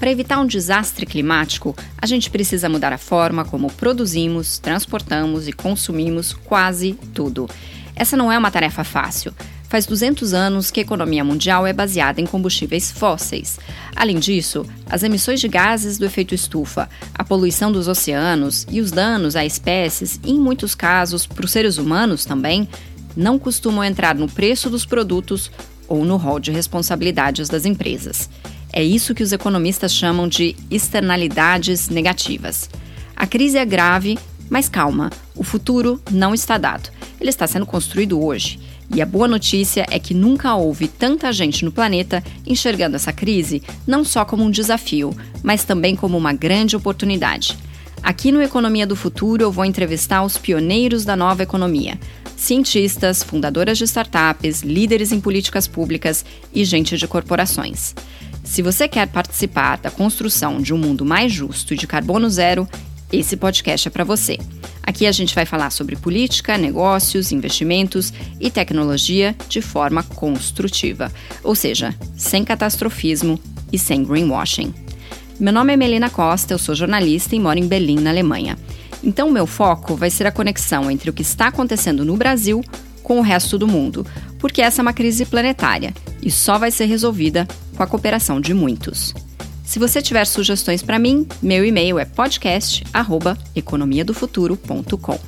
Para evitar um desastre climático, a gente precisa mudar a forma como produzimos, transportamos e consumimos quase tudo. Essa não é uma tarefa fácil. Faz 200 anos que a economia mundial é baseada em combustíveis fósseis. Além disso, as emissões de gases do efeito estufa, a poluição dos oceanos e os danos a espécies, e em muitos casos para os seres humanos também, não costumam entrar no preço dos produtos ou no rol de responsabilidades das empresas. É isso que os economistas chamam de externalidades negativas. A crise é grave, mas calma, o futuro não está dado. Ele está sendo construído hoje. E a boa notícia é que nunca houve tanta gente no planeta enxergando essa crise não só como um desafio, mas também como uma grande oportunidade. Aqui no Economia do Futuro eu vou entrevistar os pioneiros da nova economia, cientistas, fundadoras de startups, líderes em políticas públicas e gente de corporações. Se você quer participar da construção de um mundo mais justo e de carbono zero, esse podcast é para você. Aqui a gente vai falar sobre política, negócios, investimentos e tecnologia de forma construtiva, ou seja, sem catastrofismo e sem greenwashing. Meu nome é Melina Costa, eu sou jornalista e moro em Berlim, na Alemanha. Então, meu foco vai ser a conexão entre o que está acontecendo no Brasil com o resto do mundo, porque essa é uma crise planetária e só vai ser resolvida com a cooperação de muitos. Se você tiver sugestões para mim, meu e-mail é podcast@economiadofuturo.com.